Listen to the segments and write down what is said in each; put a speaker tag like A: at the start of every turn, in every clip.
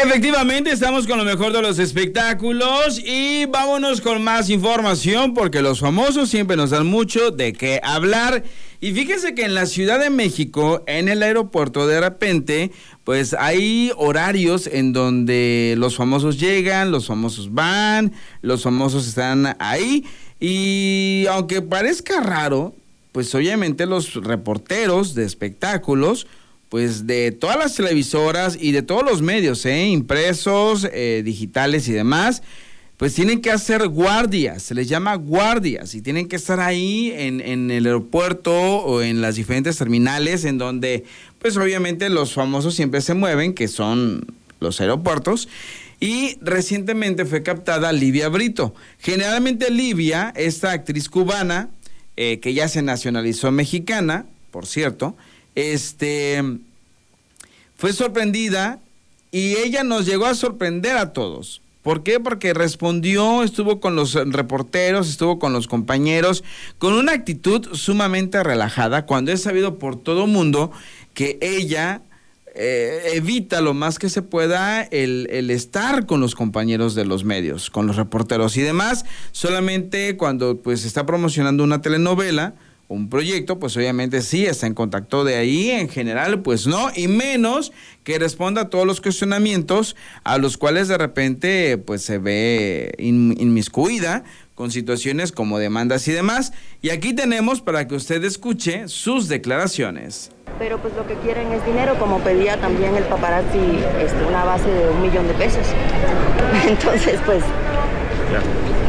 A: Efectivamente, estamos con lo mejor de los espectáculos y vámonos con más información porque los famosos siempre nos dan mucho de qué hablar. Y fíjense que en la Ciudad de México, en el aeropuerto, de repente, pues hay horarios en donde los famosos llegan, los famosos van, los famosos están ahí. Y aunque parezca raro, pues obviamente los reporteros de espectáculos pues de todas las televisoras y de todos los medios, ¿eh? impresos, eh, digitales y demás, pues tienen que hacer guardias, se les llama guardias y tienen que estar ahí en, en, el aeropuerto o en las diferentes terminales en donde pues obviamente los famosos siempre se mueven, que son los aeropuertos. Y recientemente fue captada Livia Brito. Generalmente Livia, esta actriz cubana, eh, que ya se nacionalizó mexicana, por cierto, este, fue sorprendida y ella nos llegó a sorprender a todos. ¿Por qué? Porque respondió, estuvo con los reporteros, estuvo con los compañeros, con una actitud sumamente relajada, cuando es sabido por todo mundo que ella eh, evita lo más que se pueda el, el, estar con los compañeros de los medios, con los reporteros y demás, solamente cuando pues está promocionando una telenovela, un proyecto, pues obviamente sí está en contacto de ahí, en general, pues no, y menos que responda a todos los cuestionamientos a los cuales de repente pues se ve inmiscuida con situaciones como demandas y demás. Y aquí tenemos para que usted escuche sus declaraciones.
B: Pero pues lo que quieren es dinero, como pedía también el paparazzi este, una base de un millón de pesos. Entonces pues...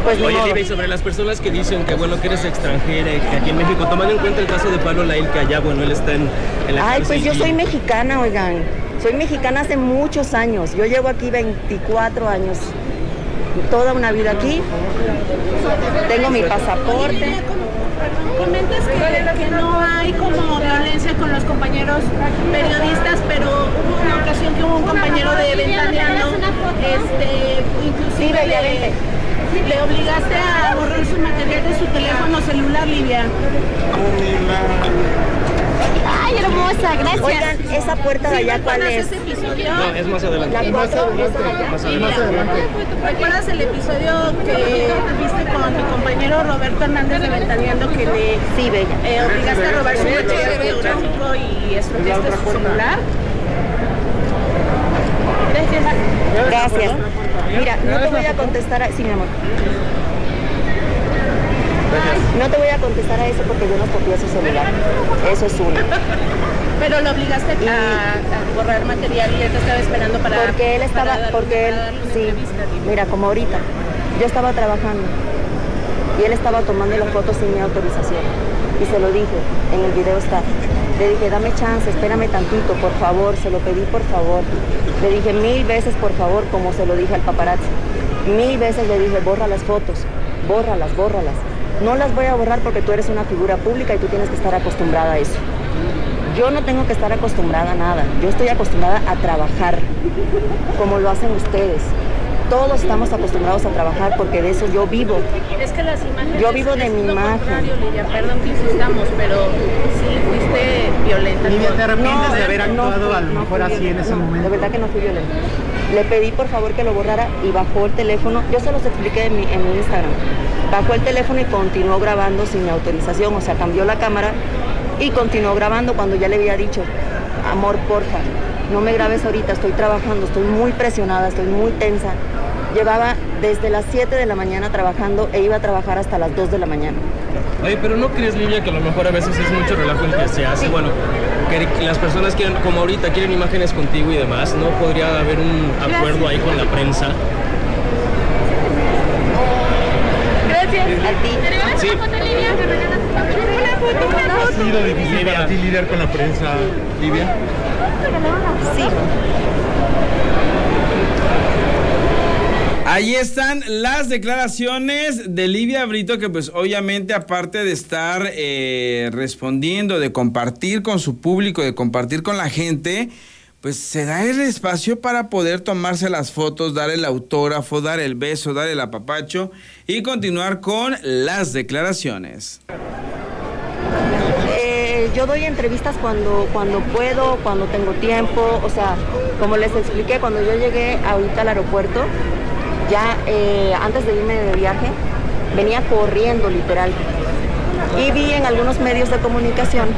C: Pues Oye, y sobre las personas que dicen que bueno que eres extranjera y que aquí en México, tomando en cuenta el caso de Pablo Lail, que allá, bueno, él está en, la
B: Ay, pues yo soy mexicana, oigan. Soy mexicana hace muchos años. Yo llevo aquí 24 años. Toda una vida aquí. Tengo mi pasaporte.
D: Comentas que, que, no hay como violencia con los compañeros periodistas, pero hubo una ocasión que hubo un compañero de Ventaneando, este, inclusive de, le obligaste a borrar su material de su teléfono celular, Livia.
E: Ay, hermosa, gracias.
B: Oigan, esa puerta de allá, ¿cuál es?
C: Ese episodio? No, es más adelante.
B: La más adelante.
C: Más adelante.
D: ¿Recuerdas el episodio que viste con mi compañero Roberto Hernández de Ventaneando que le
B: sí, bella.
D: Eh, obligaste a robar su material fotográfico y escondiste su celular?
B: Gracias. Gracias. Mira, no te voy a contestar a... Sí, mi amor. No te voy a contestar a eso porque yo no copié su celular. Eso es uno.
D: Pero lo obligaste a, borrar material y él te estaba esperando para.
B: Porque él estaba. porque él. Sí. Mira, como ahorita. Yo estaba trabajando. Y él estaba tomando las fotos sin mi autorización. Y se lo dije. En el video está. Le dije, dame chance, espérame tantito, por favor. Se lo pedí, por favor. Le dije mil veces, por favor, como se lo dije al paparazzi. Mil veces le dije, borra las fotos. Bórralas, bórralas. No las voy a borrar porque tú eres una figura pública y tú tienes que estar acostumbrada a eso. Yo no tengo que estar acostumbrada a nada. Yo estoy acostumbrada a trabajar, como lo hacen ustedes. Todos estamos acostumbrados a trabajar porque de eso yo vivo.
D: Es que las imágenes
B: yo vivo de mi imagen.
D: Lidia, perdón que insistamos, pero sí fuiste violenta.
C: Lidia, ¿te arrepientes de haber actuado a lo mejor así en ese momento?
B: De verdad que no fui violenta. Le pedí por favor que lo borrara y bajó el teléfono. Yo se los expliqué en mi, en mi Instagram. Bajó el teléfono y continuó grabando sin mi autorización. O sea, cambió la cámara y continuó grabando cuando ya le había dicho, amor, porfa, no me grabes ahorita, estoy trabajando, estoy muy presionada, estoy muy tensa. Llevaba desde las 7 de la mañana trabajando e iba a trabajar hasta las 2 de la mañana.
C: Oye, pero ¿no crees, Lidia, que a lo mejor a veces es mucho relajo el que se hace? Bueno, que las personas quieren, como ahorita, quieren imágenes contigo y demás, ¿no podría haber un acuerdo ahí con la prensa?
D: Gracias.
B: A ti.
C: Sí.
D: Una foto, una foto.
F: ¿Ha sido difícil para ti lidiar con la prensa, Livia?
B: Sí.
A: Ahí están las declaraciones de Livia Brito, que pues obviamente aparte de estar eh, respondiendo, de compartir con su público, de compartir con la gente, pues se da el espacio para poder tomarse las fotos, dar el autógrafo, dar el beso, dar el apapacho y continuar con las declaraciones.
B: Yo doy entrevistas cuando, cuando puedo, cuando tengo tiempo, o sea, como les expliqué, cuando yo llegué ahorita al aeropuerto, ya eh, antes de irme de viaje, venía corriendo literal. Y vi en algunos medios de comunicación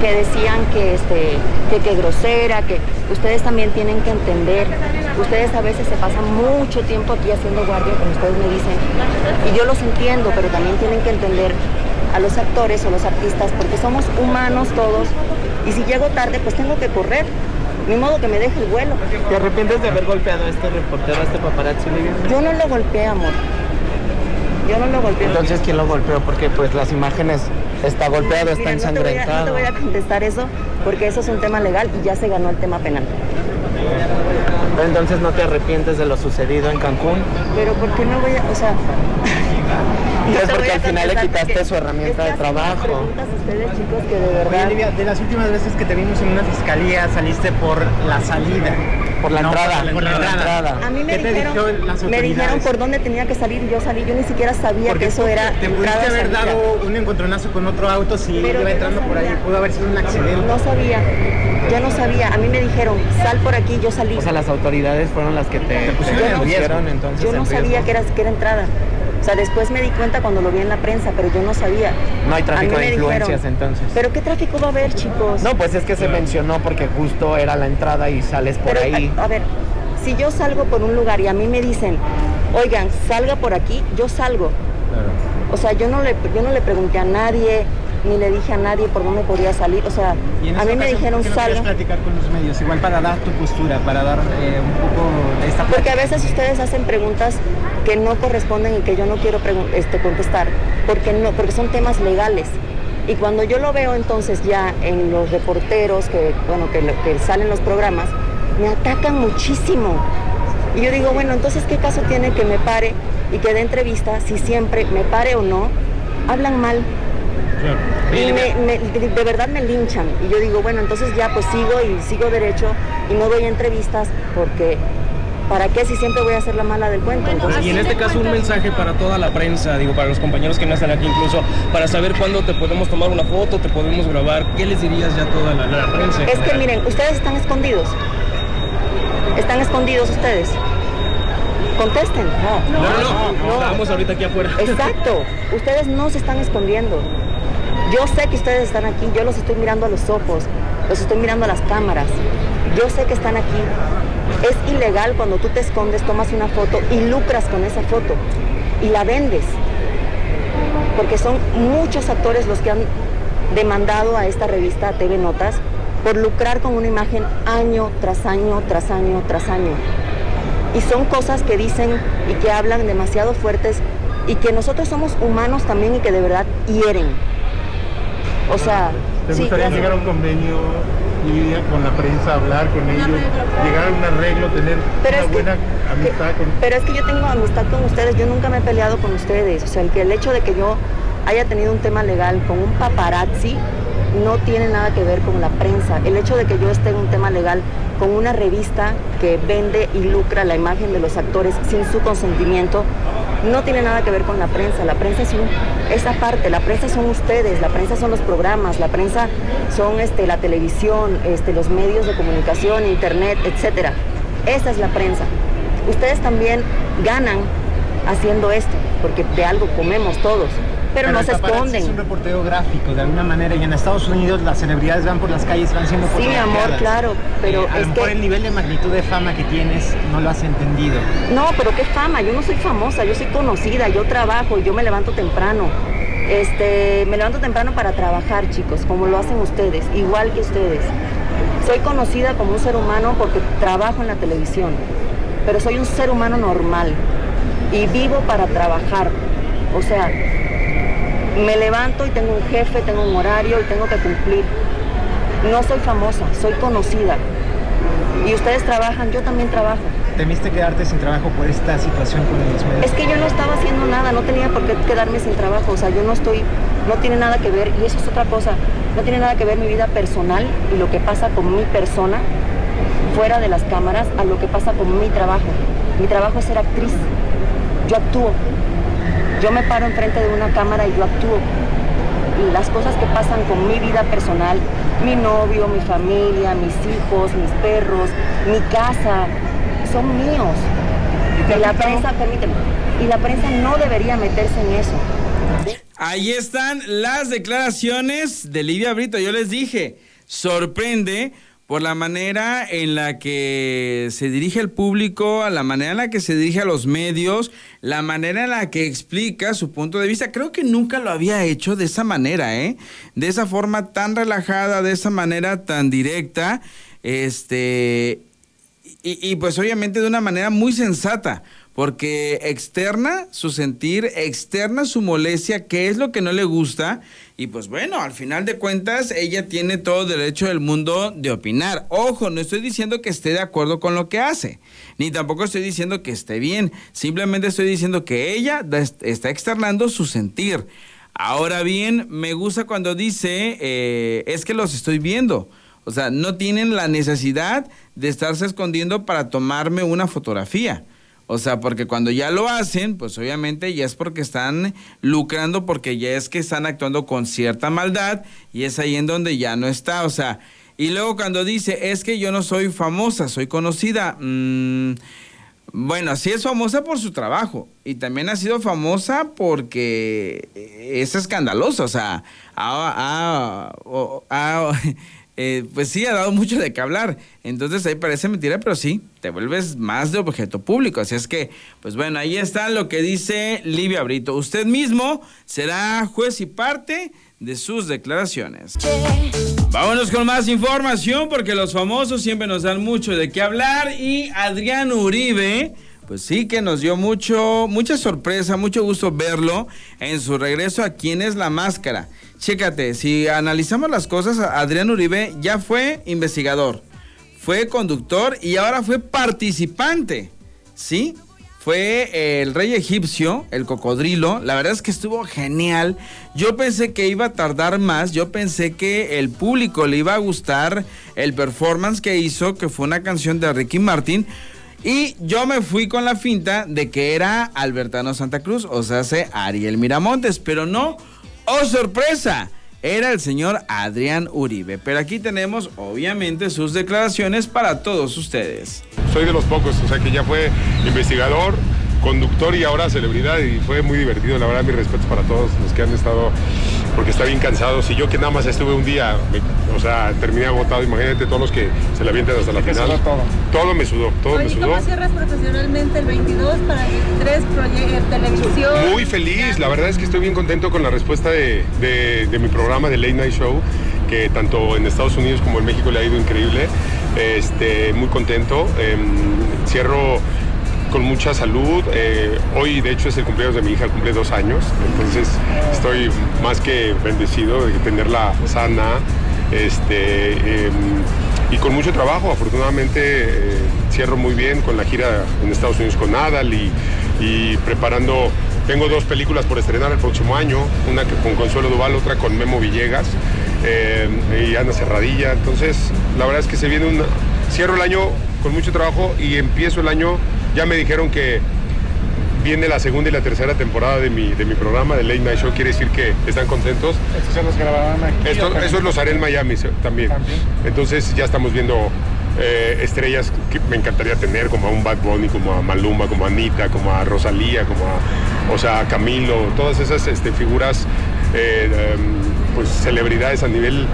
B: que decían que este que, que grosera, que ustedes también tienen que entender. Ustedes a veces se pasan mucho tiempo aquí haciendo guardia, como ustedes me dicen, y yo los entiendo, pero también tienen que entender a los actores o los artistas, porque somos humanos todos, y si llego tarde, pues tengo que correr. Ni modo que me deje el vuelo.
G: ¿Te arrepientes de haber golpeado a este reportero, a este paparazzi?
B: Yo no lo golpeé, amor. Yo no lo golpeé.
G: Entonces, ¿quién lo golpeó? Porque pues las imágenes está golpeado, está
B: Mira, no te, voy a, no
G: ensangrentado.
B: te voy a contestar eso, porque eso es un tema legal y ya se ganó el tema penal.
G: Entonces, ¿no te arrepientes de lo sucedido en Cancún?
B: Pero ¿por qué no voy a, o sea...
G: Es porque al final le quitaste su herramienta
B: es que
G: de trabajo.
B: preguntas ustedes, chicos, que de
H: Oye. Olivia, de las últimas veces que te vimos en una fiscalía saliste por la salida.
G: Por la
H: No,
G: entrada,
H: por la entrada.
B: A mí me
H: ¿Qué te
B: dijeron, me dijeron por dónde tenía que salir y yo salí. Yo ni siquiera sabía
H: Porque
B: que eso era
H: te pudiste haber
B: salida.
H: dado un encontronazo con otro auto si
B: Pero
H: iba entrando
B: no
H: por ahí. Pudo haber sido un accidente.
B: No sabía, yo no sabía. A mí me dijeron, sal por aquí, yo salí.
G: O sea, las autoridades fueron las que te, te
H: pusieron
G: entonces
B: yo no
G: en
B: sabía que era, que era entrada. O sea, después me di cuenta cuando lo vi en la prensa, pero yo no sabía.
G: No hay tráfico de influencias
B: dijeron,
G: entonces.
B: ¿Pero qué tráfico va a haber, chicos?
G: No, pues es que se mencionó porque justo era la entrada y sales por
B: Pero,
G: ahí.
B: A, a ver, si yo salgo por un lugar y a mí me dicen, oigan, salga por aquí, yo salgo. O sea, yo no le, yo no le pregunté a nadie, ni le dije a nadie por dónde podía salir. O sea, a mí me dijeron,
H: ¿por qué no querías
B: salga.
H: platicar con los medios, igual para dar tu postura, para dar eh, un poco de esta
B: Porque a veces ustedes hacen preguntas que no corresponden y que yo no quiero este, contestar, porque, no, porque son temas legales. Y cuando yo lo veo entonces ya en los reporteros que, bueno, que salen los programas, me atacan muchísimo. Y yo digo, bueno, entonces ¿qué caso tiene que me pare y que dé entrevista si siempre, me pare o no, hablan mal? Y me- me- de, verdad me linchan. Y yo digo, bueno, entonces ya pues sigo y sigo derecho y no doy entrevistas porque ¿para qué si siempre voy a ser la mala del cuento? Entonces,
C: Y en este caso un mensaje para toda la prensa, digo, para los compañeros que no están aquí incluso, para saber cuándo te podemos tomar una foto, te podemos grabar, ¿qué les dirías ya a toda la, la prensa? en
B: es que miren, ustedes están escondidos. Están escondidos ustedes. Contesten.
C: No, no, no,
B: no.
C: estábamos ahorita aquí afuera.
B: Exacto. Ustedes no se están escondiendo. Yo sé que ustedes están aquí, yo los estoy mirando a los ojos, los estoy mirando a las cámaras. Yo sé que están aquí. Es ilegal cuando tú te escondes, tomas una foto y lucras con esa foto y la vendes. Porque son muchos actores los que han demandado a esta revista TV Notas por lucrar con una imagen año tras año, tras año, tras año. Y son cosas que dicen y que hablan demasiado fuertes y que nosotros somos humanos también y que de verdad hieren. O sea,
F: ¿Te
B: sí,
F: gustaría llegar a un convenio y con la prensa, hablar con ellos, llegar a un arreglo, tener
B: Pero
F: una
B: es que-
F: buena amistad con...
B: Pero es que yo tengo amistad con ustedes, yo nunca me he peleado con ustedes. O sea, el, que el hecho de que yo haya tenido un tema legal con un paparazzi no tiene nada que ver con la prensa. El hecho de que yo esté en un tema legal con una revista que vende y lucra la imagen de los actores sin su consentimiento no tiene nada que ver con la prensa. La prensa es esa parte, la prensa son ustedes, la prensa son los programas, la prensa son este, la televisión, este, los medios de comunicación, internet, etcétera. Esa es la prensa. Ustedes también ganan haciendo esto, porque de algo comemos todos, pero, no se esconden.
H: Es un reportero gráfico, de alguna manera, y en Estados Unidos las celebridades van por las calles, van siendo
B: Sí, mi amor, claro, pero
H: Eh, a
B: es
H: lo mejor
B: que-
H: el nivel de magnitud de fama que tienes no lo has entendido.
B: No, pero qué fama, yo no soy famosa, yo soy conocida, yo trabajo, yo me levanto temprano. Este, me levanto temprano para trabajar, chicos, como lo hacen ustedes, igual que ustedes. Soy conocida como un ser humano porque trabajo en la televisión, pero soy un ser humano normal y vivo para trabajar. O sea, me levanto y tengo un jefe, tengo un horario y tengo que cumplir. No soy famosa, soy conocida. Y ustedes trabajan, yo también trabajo.
H: ¿Temiste quedarte sin trabajo por esta situación con los medios?
B: Es que yo no estaba haciendo nada, no tenía por qué quedarme sin trabajo, o sea, yo no estoy, no tiene nada que ver, y eso es otra cosa, no tiene nada que ver mi vida personal y lo que pasa con mi persona fuera de las cámaras a lo que pasa con mi trabajo. Mi trabajo es ser actriz, yo actúo, yo me paro enfrente de una cámara y yo actúo. las cosas que pasan con mi vida personal, mi novio, mi familia, mis hijos, mis perros, mi casa, son míos. Y la prensa, permíteme, y la prensa no debería meterse en eso.
A: Ahí están las declaraciones de Livia Brito. Yo les dije, sorprende por la manera en la que se dirige al público, a la manera en la que se dirige a los medios, la manera en la que explica su punto de vista. Creo que nunca lo había hecho de esa manera, ¿eh? De esa forma tan relajada, de esa manera tan directa, este, y, y pues obviamente de una manera muy sensata porque externa su sentir, externa su molestia, qué es lo que no le gusta, y pues bueno, al final de cuentas ella tiene todo derecho del mundo de opinar. Ojo, no estoy diciendo que esté de acuerdo con lo que hace, ni tampoco estoy diciendo que esté bien, simplemente estoy diciendo que ella está externando su sentir. Ahora bien, me gusta cuando dice, eh, es que los estoy viendo. O sea, no tienen la necesidad de estarse escondiendo para tomarme una fotografía. O sea, porque cuando ya lo hacen, pues obviamente ya es porque están lucrando, porque ya es que están actuando con cierta maldad y es ahí en donde ya no está. O sea, y luego cuando dice, es que yo no soy famosa, soy conocida. Mmm, bueno, sí es famosa por su trabajo y también ha sido famosa porque es escandalosa. O sea, eh, pues sí, ha dado mucho de qué hablar. Entonces ahí parece mentira, pero sí, te vuelves más de objeto público. Así es que, pues bueno, ahí está lo que dice Livia Brito. Usted mismo será juez y parte de sus declaraciones. Vámonos con más información porque los famosos siempre nos dan mucho de qué hablar y Adrián Uribe pues sí que nos dio mucho, mucha sorpresa, mucho gusto verlo en su regreso a Quién es la Máscara. Chécate, si analizamos las cosas, Adrián Uribe ya fue investigador, fue conductor y ahora fue participante, ¿sí? Fue el rey egipcio, el cocodrilo. La verdad es que estuvo genial. Yo pensé que iba a tardar más. Yo pensé que el público le iba a gustar el performance que hizo, que fue una canción de Ricky Martin. Y yo me fui con la finta de que era Albertano Santa Cruz, o sea, hace Ariel Miramontes, pero no. ¡Oh, sorpresa! Era el señor Adrián Uribe. Pero aquí tenemos, obviamente, sus declaraciones para todos ustedes.
I: Soy de los pocos, o sea, que ya fue investigador, conductor y ahora celebridad y fue muy divertido. La verdad, mis respetos para todos los que han estado, porque está bien cansado. Si yo que nada más estuve un día, o sea, terminé agotado, imagínate todos los que se la avientan hasta la final.
F: todo.
I: Todo me sudó, todo me sudó.
D: ¿cómo cierras profesionalmente el 22 para el 23 proyectos televisión?
I: Muy feliz, la verdad es que estoy bien contento con la respuesta de, de- de mi programa de Late Night Show, que tanto en Estados Unidos como en México le ha ido increíble. Este, muy contento. Em, cierro con mucha salud. eh, hoy, de hecho, es el cumpleaños de mi hija, cumple dos años. Entonces, estoy más que bendecido de tenerla sana. Este, em, y con mucho trabajo, afortunadamente eh, cierro muy bien con la gira en Estados Unidos con Adal y, preparando, tengo dos películas por estrenar el próximo año, una con Consuelo Duval, otra con Memo Villegas eh, y Ana Cerradilla, entonces la verdad es que se viene un, cierro el año con mucho trabajo y empiezo el año, ya me dijeron que viene la segunda y la tercera temporada de mi, de mi programa de Late Night Show, quiere decir que están contentos.
F: Estos se los grabaron aquí.
I: Esto, los haré en Miami también.
F: También.
I: Entonces ya estamos viendo eh, estrellas que me encantaría tener, como a un Bad Bunny, como a Maluma, como a Anita, como a Rosalía, como a, o sea, a Camilo, todas esas este, figuras, eh, em, pues celebridades a nivel,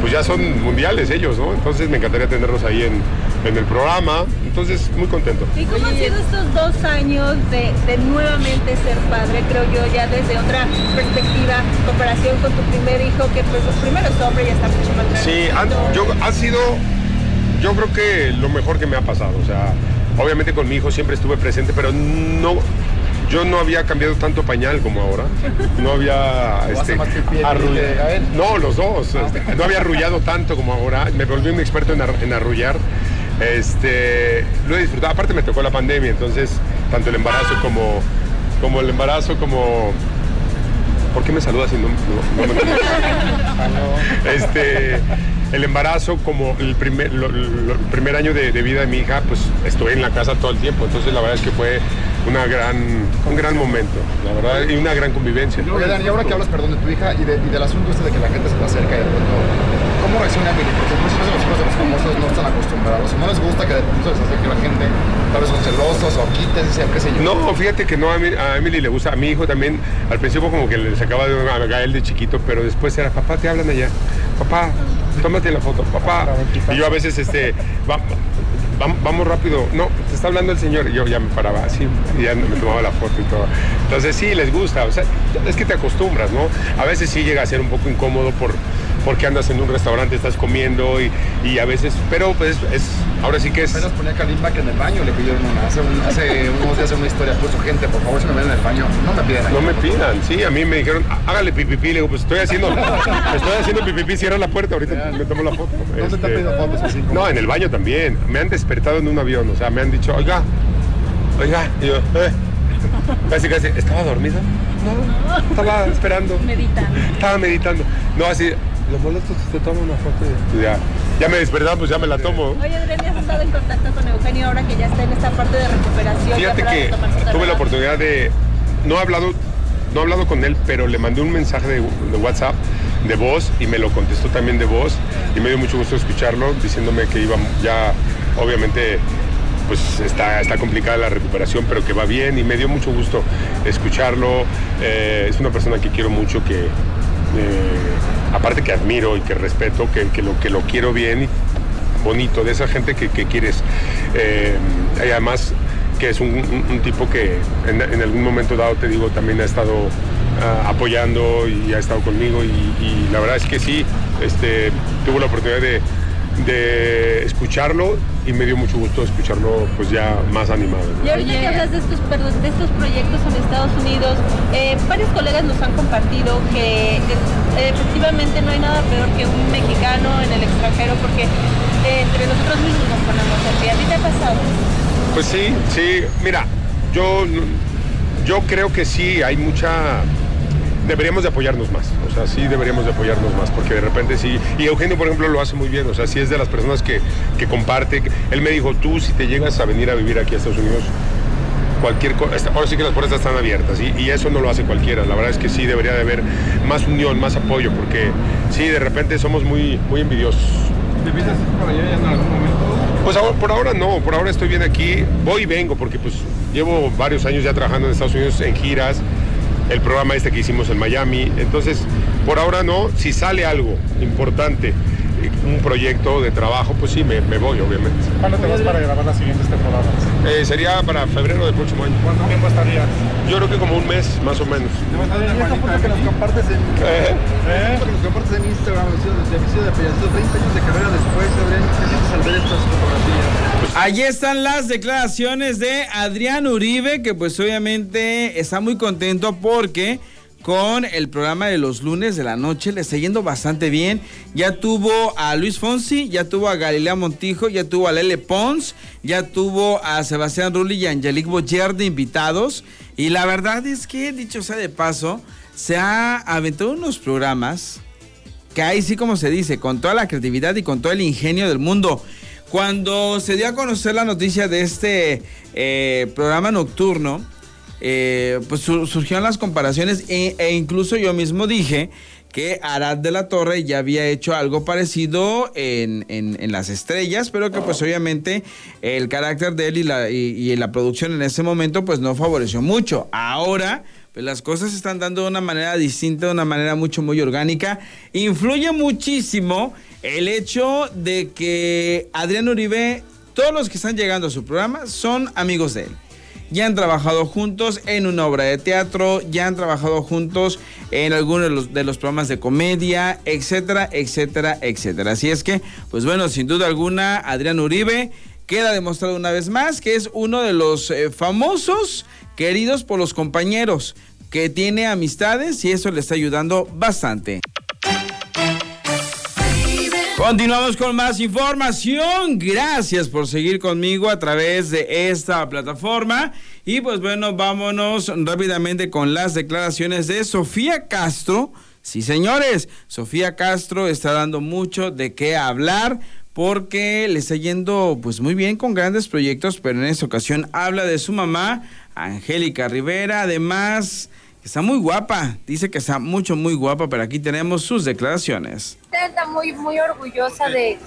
I: pues ya son mundiales ellos, ¿no? Entonces me encantaría tenerlos ahí en, en el programa. Entonces, muy contento.
D: ¿Y cómo han sido estos dos años de, de nuevamente ser padre? Creo yo ya desde otra perspectiva, comparación con tu primer hijo, que pues los primeros hombres ya está mucho más grande.
I: Sí, han- yo, ha sido, yo creo que lo mejor que me ha pasado. O sea, obviamente con mi hijo siempre estuve presente, pero no, yo no había cambiado tanto pañal como ahora. No había, este,
F: más que pie,
I: arrull-
F: dile a él.
I: no, los dos. este, no había arrullado tanto como ahora. Me volví un experto en, ar- en arrullar. Este, lo he disfrutado. Aparte me tocó la pandemia, entonces tanto el embarazo como, como el embarazo como ¿Por qué me saludas y no, no- no me? Este, el embarazo como el primer, lo- lo- el primer año de, de vida de mi hija, pues estuve en la casa todo el tiempo. Entonces la verdad es que fue una gran, un gran momento, la verdad, y una gran convivencia.
J: Oye, Dani, y ahora que hablas, perdón, de tu hija y, de- y del asunto este de que la gente se te acerca y de pronto, ¿cómo reacciona? Porque los no están acostumbrados, no les gusta que de pronto les acerque la gente, tal vez son celosos o qué sé yo.
I: No, fíjate que no, a, a Emily le gusta, a mi hijo también, al principio como que le sacaba de a Gael de chiquito, pero después era, papá, te hablan allá, papá, tómate la foto, papá. Y yo a veces, este, va- va- vamos rápido, no, te está hablando el señor, yo ya me paraba así, y ya me tomaba la foto y todo. Entonces sí, les gusta, o sea, es que te acostumbras, ¿no? A veces sí llega a ser un poco incómodo por porque andas en un restaurante, estás comiendo y, y a veces, pero pues es, ahora sí que es...
J: Apenas ponía Kalimba que en el baño le pidieron una. Hace, un- hace unos días una historia puso gente, por favor, si me ven en el baño, no me piden
I: No me pidan, sí, a mí me dijeron, "Há- hágale pipipí, le digo, pues estoy haciendo, estoy haciendo pipipí, cierra la puerta, ahorita me tomo la foto.
J: ¿Dónde te han
I: Este,
J: pedido fotos así? como-
I: No, en el baño también, me han despertado en un avión, o sea, me han dicho, oiga, oiga, y yo, eh, casi, casi, ¿estaba dormido? No, estaba esperando.
D: Meditando.
I: Estaba meditando. No, así, lo molesto si te tomo una foto y pues ya, ya me despertaron, pues ya me la tomo.
D: Oye, Adrián, ¿ya has estado en contacto con Eugenio ahora que ya está en esta parte de recuperación?
I: Fíjate que tuve la oportunidad de. No he hablado, no he hablado con él, pero le mandé un mensaje de, de WhatsApp de voz y me lo contestó también de voz y me dio mucho gusto escucharlo diciéndome que iba ya, obviamente, pues está, está complicada la recuperación, pero que va bien y me dio mucho gusto escucharlo. Eh, es una persona que quiero mucho, que aparte que admiro y que respeto, que, lo, que lo quiero bien y bonito, de esa gente que, quieres. Eh, y además que es un, tipo que en, algún momento dado, te digo, también ha estado ah, apoyando y ha estado conmigo y, y la verdad es que sí, este, tuve la oportunidad de, de escucharlo y me dio mucho gusto escucharlo pues ya más animado. ¿no?
D: Y ahorita que hablas de estos, perdón, de estos proyectos en Estados Unidos, eh, varios colegas nos han compartido que eh, efectivamente no hay nada peor que un mexicano en el extranjero porque eh, entre nosotros mismos nos ponemos el pie. ¿A ti te ha pasado?
I: Pues sí, sí, mira, yo, yo creo que sí, hay mucha... Deberíamos de apoyarnos más, o sea, sí deberíamos de apoyarnos más, porque de repente sí, y Eugenio, por ejemplo, lo hace muy bien, o sea, sí es de las personas que, que comparte, él me dijo, tú si te llegas a venir a vivir aquí a Estados Unidos, cualquier cosa, ahora sí que las puertas están abiertas, y, y eso no lo hace cualquiera, la verdad es que sí debería de haber más unión, más apoyo, porque sí, de repente somos muy, muy envidiosos.
F: ¿Te piensas para allá en algún momento?
I: Pues ahora- por ahora no, por ahora estoy bien aquí, voy y vengo porque pues llevo varios años ya trabajando en Estados Unidos en giras, el programa este que hicimos en Miami, entonces por ahora no, si sale algo importante, un proyecto de trabajo, pues sí, me, me voy obviamente.
F: ¿Cuándo te vas para grabar las siguientes temporadas?
I: Eh, sería para febrero del próximo año.
F: ¿Cuánto tiempo estarías?
I: Yo creo que como un mes más o menos.
F: ¿Te vas a dar
J: Y esta foto que nos compartes en,
I: Eh,
F: ¿Eh?
J: que nos compartes en Instagram, de de Payasito, 30 años de carrera después, Adrián, ¿qué sientes al ver estas fotografías?
A: Allí están las declaraciones de Adrián Uribe, que pues obviamente está muy contento porque con el programa de los lunes de la noche le está yendo bastante bien. Ya tuvo a Luis Fonsi, ya tuvo a Galilea Montijo, ya tuvo a Lele Pons, ya tuvo a Sebastián Rulli y a Angelique Boyer de invitados. Y la verdad es que, dicho sea de paso, se ha aventado unos programas que ahí sí como se dice, con toda la creatividad y con todo el ingenio del mundo. Cuando se dio a conocer la noticia de este eh, programa nocturno, eh, pues su- surgieron las comparaciones e, e incluso yo mismo dije que Arad de la Torre ya había hecho algo parecido en, en- en Las Estrellas, pero que pues obviamente el carácter de él y la, y- y la producción en ese momento pues no favoreció mucho. Ahora pues las cosas se están dando de una manera distinta, de una manera mucho, muy orgánica. Influye muchísimo el hecho de que Adrián Uribe, todos los que están llegando a su programa son amigos de él. Ya han trabajado juntos en una obra de teatro, ya han trabajado juntos en algunos de los, de los programas de comedia, etcétera, etcétera, etcétera. Así es que, pues bueno, sin duda alguna, Adrián Uribe queda demostrado una vez más que es uno de los eh, famosos queridos por los compañeros, que tiene amistades y eso le está ayudando bastante. Continuamos con más información. Gracias por seguir conmigo a través de esta plataforma. Y pues bueno, vámonos rápidamente con las declaraciones de Sofía Castro Sí, señores, Sofía Castro está dando mucho de qué hablar porque le está yendo pues muy bien con grandes proyectos, pero en esta ocasión habla de su mamá, Angélica Rivera, además está muy guapa, dice que está mucho, muy guapa, pero aquí tenemos sus declaraciones.
K: Está muy, muy orgullosa de,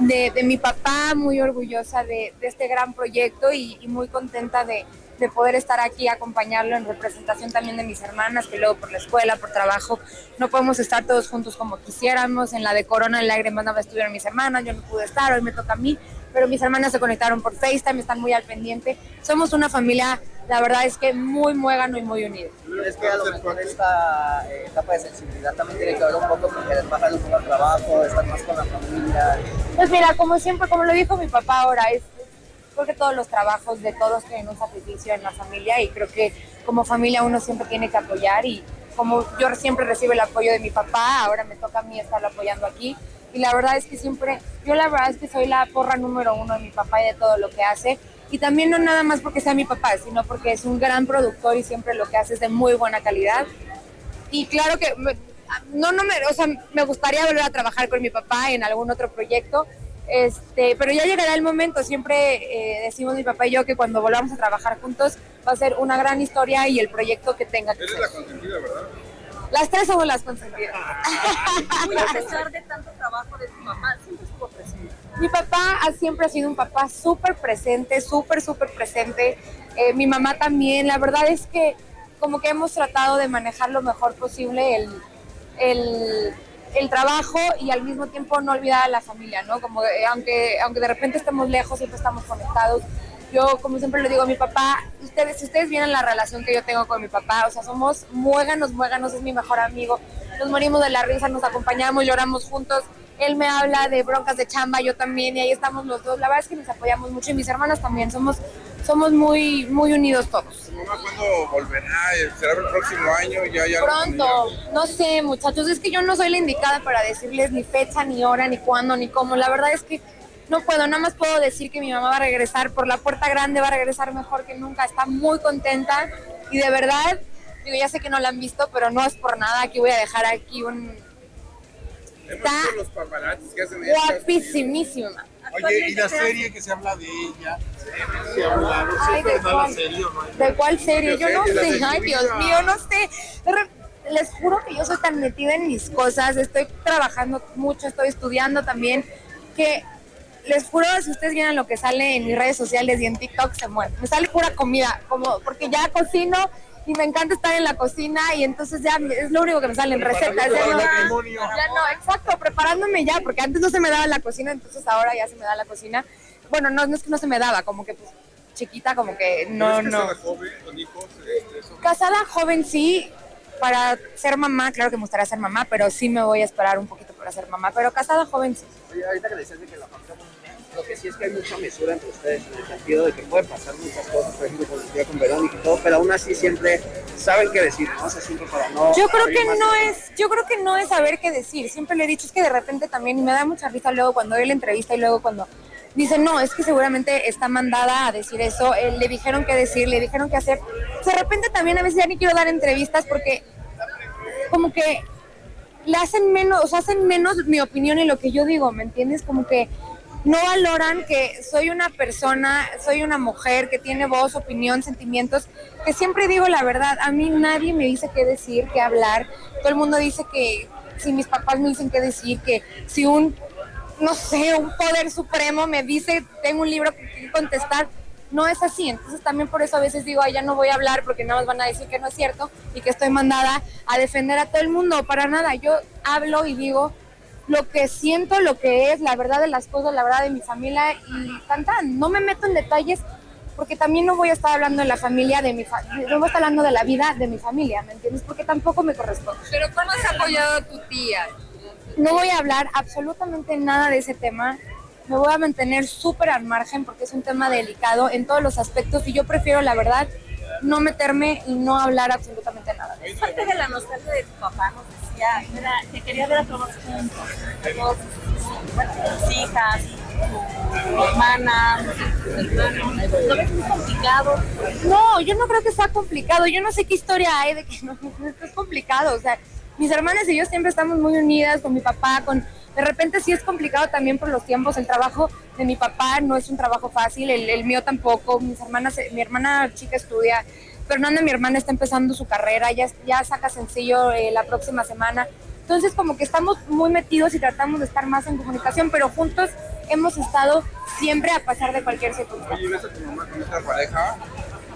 K: de, de mi papá, muy orgullosa de, de este gran proyecto y, y muy contenta de, de poder estar aquí, acompañarlo en representación también de mis hermanas, que luego por la escuela, por trabajo, no podemos estar todos juntos como quisiéramos. En la de Corona en Lágrimas Nava estuvieron mis hermanas, yo no pude estar, hoy me toca a mí, pero mis hermanas se conectaron por FaceTime, están muy al pendiente. Somos una familia, la verdad es que muy muégano y muy unido.
L: Es que a lo mejor esta eh, etapa de sensibilidad también tiene que ver un poco porque les bajan un poco el trabajo, estar más con la familia.
K: Pues mira, como siempre, como lo dijo mi papá ahora, es creo que todos los trabajos de todos tienen un sacrificio en la familia y creo que como familia uno siempre tiene que apoyar y como yo siempre recibo el apoyo de mi papá, ahora me toca a mí estarlo apoyando aquí y la verdad es que siempre, yo la verdad es que soy la porra número uno de mi papá y de todo lo que hace y también no nada más porque sea mi papá, sino porque es un gran productor y siempre lo que hace es de muy buena calidad y claro que no, no me, o sea, me gustaría volver a trabajar con mi papá en algún otro proyecto, este, pero ya llegará el momento, siempre eh, decimos mi papá y yo que cuando volvamos a trabajar juntos va a ser una gran historia y el proyecto que tenga que
I: Eres
K: ser.
I: la consentida, ¿verdad?
K: Las tres somos las consentidas.
M: Muy a pesar de tanto trabajo de tu mamá, siempre estuvo presente.
K: Mi papá siempre ha sido un papá súper presente, súper, súper presente. Eh, mi mamá también. La verdad es que como que hemos tratado de manejar lo mejor posible el, el, el trabajo y al mismo tiempo no olvidar a la familia, ¿no? Como eh, aunque, aunque de repente estemos lejos, siempre estamos conectados. Yo, como siempre le digo a mi papá, ustedes, si ustedes vieran la relación que yo tengo con mi papá, o sea, somos muéganos, muéganos, es mi mejor amigo. Nos morimos de la risa, nos acompañamos, lloramos juntos. Él me habla de broncas de chamba, yo también, y ahí estamos los dos. La verdad es que nos apoyamos mucho y mis hermanas también. Somos, somos muy, muy unidos todos.
N: ¿Tu mamá cuándo volverá? ¿Será el próximo año? Ya, ya
K: Pronto, no sé, muchachos, es que yo no soy la indicada para decirles ni fecha, ni hora, ni cuándo, ni cómo. La verdad es que no puedo, nada más puedo decir que mi mamá va a regresar por la puerta grande, va a regresar mejor que nunca, está muy contenta y de verdad, digo, ya sé que no la han visto, pero no es por nada, aquí voy a dejar aquí un Está
N: los paparazzis que hacen
K: guapísimísima.
F: Oye, y la serie que se habla de ella, se ha hablado, ¿sí
K: Ay,
F: es
K: ¿de
F: la
K: cuál?
F: serie o no?
K: ¿De cuál serie? Yo no sé, ay Dios mío, no sé. Les juro que yo soy tan metida en mis cosas, estoy trabajando mucho, estoy estudiando también, que les juro, si ustedes vieran lo que sale en mis redes sociales y en TikTok, se mueren. Me sale pura comida, como porque ya cocino y me encanta estar en la cocina y entonces ya es lo único que me salen recetas. Ya no, ya no, preparándome ya, porque antes no se me daba la cocina, entonces ahora ya se me da la cocina. Bueno, no, no es que no se me daba, como que pues chiquita, como que no,
N: ¿Eres
K: no.
N: casada joven, con hijos? Este, eso?
K: Casada joven sí, para ser mamá, claro que me gustaría ser mamá, pero sí me voy a esperar un poquito para ser mamá, pero casada joven sí.
L: Oye, ahorita que decías de que la familia lo que sí es que hay mucha mesura entre ustedes en el sentido de que pueden pasar muchas cosas, por ejemplo, con el con Verónica y todo, pero aún así siempre saben qué decir, ¿no? O sea, siempre para no...
K: Yo creo que no es, yo creo que no es saber qué decir. Siempre le he dicho es que de repente también y me da mucha risa luego cuando doy la entrevista y luego cuando dice no, es que seguramente está mandada a decir eso. eh, le dijeron qué decir, le dijeron qué hacer. De repente también a veces ya ni quiero dar entrevistas porque como que le hacen menos, o sea, hacen menos mi opinión y lo que yo digo, ¿me entiendes? Como que no valoran que soy una persona, soy una mujer que tiene voz, opinión, sentimientos, que siempre digo la verdad. A mí nadie me dice qué decir, qué hablar. Todo el mundo dice que si mis papás me dicen qué decir, que si un, no sé, un poder supremo me dice, tengo un libro que contestar, no es así. Entonces también por eso a veces digo, ay, ya no voy a hablar porque nada más van a decir que no es cierto y que estoy mandada a defender a todo el mundo. Para nada, yo hablo y digo lo que siento, lo que es, la verdad de las cosas, la verdad de mi familia y tan tan. No me meto en detalles porque también no voy a estar hablando de la familia de mi familia, no voy a estar hablando de la vida de mi familia, ¿me entiendes? Porque tampoco me corresponde.
M: Pero ¿cómo has apoyado a tu tía?
K: No voy a hablar absolutamente nada de ese tema. Me voy a mantener súper al margen porque es un tema delicado en todos los aspectos y yo prefiero, la verdad, no meterme y no hablar absolutamente.
M: Parte de la nostalgia de tu papá nos decía era que quería ver a todos juntos, bueno, hijas, tu hermana. ¿Lo ves muy complicado?
K: No, yo no creo que sea complicado. Yo no sé qué historia hay de que no, es complicado. O sea, mis hermanas y yo siempre estamos muy unidas con mi papá, con de repente sí es complicado también por los tiempos, el trabajo de mi papá no es un trabajo fácil, el, el mío tampoco, mis hermanas, mi hermana chica estudia, Fernanda, mi hermana, está empezando su carrera, ya, ya saca sencillo eh, la próxima semana. Entonces, como que estamos muy metidos y tratamos de estar más en comunicación, pero juntos hemos estado siempre a pasar de cualquier circunstancia.
N: Oye, ¿ves a tu mamá con otra pareja?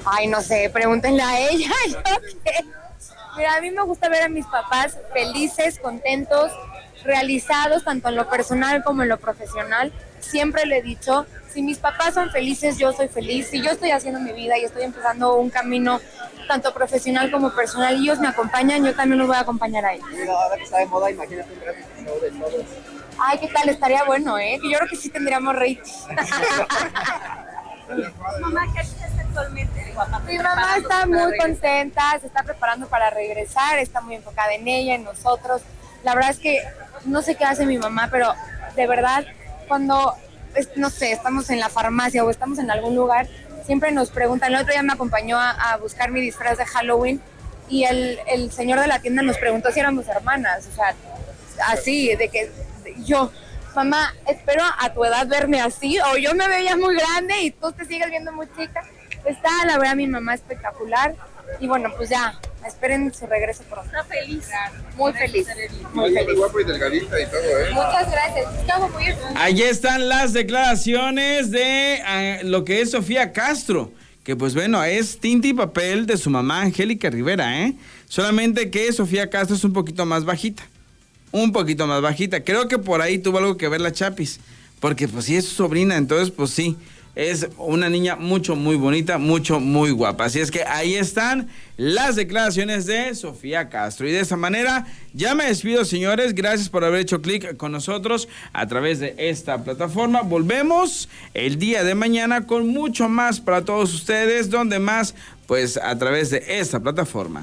K: Ay, no sé, pregúntenle a ella. ¿yo qué? Mira, a mí me gusta ver a mis papás felices, contentos, realizados, tanto en lo personal como en lo profesional. Siempre le he dicho, si mis papás son felices, yo soy feliz. Si yo estoy haciendo mi vida y estoy empezando un camino tanto profesional como personal y ellos me acompañan, yo también los voy a acompañar a ellos.
L: Mira, ahora que está de moda, imagínate un reality show de todos.
K: Ay, ¿qué tal? Estaría bueno, ¿eh? Que yo creo que sí tendríamos rating.
M: Mamá, ¿qué haces actualmente? Digo, aparte
K: Mi mamá está muy contenta, se está preparando para regresar, está muy enfocada en ella, en nosotros. La verdad es que no sé qué hace mi mamá, pero de verdad, cuando, no sé, estamos en la farmacia o estamos en algún lugar, siempre nos preguntan. El otro día me acompañó a, buscar mi disfraz de Halloween y el, el señor de la tienda nos preguntó si éramos hermanas, o sea, así, de que yo, mamá, espero a tu edad verme así, o yo me veía muy grande y tú te sigues viendo muy chica. Está, la verdad, mi mamá espectacular. Y bueno, pues ya, esperen su regreso pronto.
M: Está feliz.
K: Muy feliz.
N: Muy
K: feliz.
N: guapo y delgadita y todo, ¿eh?
K: Muchas gracias. Estaba muy
A: Allí están las declaraciones de ah, lo que es Sofía Castro, que pues bueno, es tinta y papel de su mamá Angélica Rivera, ¿eh? Solamente que Sofía Castro es un poquito más bajita, un poquito más bajita. Creo que por ahí tuvo algo que ver la Chapis, porque pues sí es su sobrina, entonces pues sí. Es una niña mucho, muy bonita, mucho, muy guapa. Así es que ahí están las declaraciones de Sofía Castro. Y de esa manera ya me despido, señores. Gracias por haber hecho clic con nosotros a través de esta plataforma. Volvemos el día de mañana con mucho más para todos ustedes, donde más, pues a través de esta plataforma.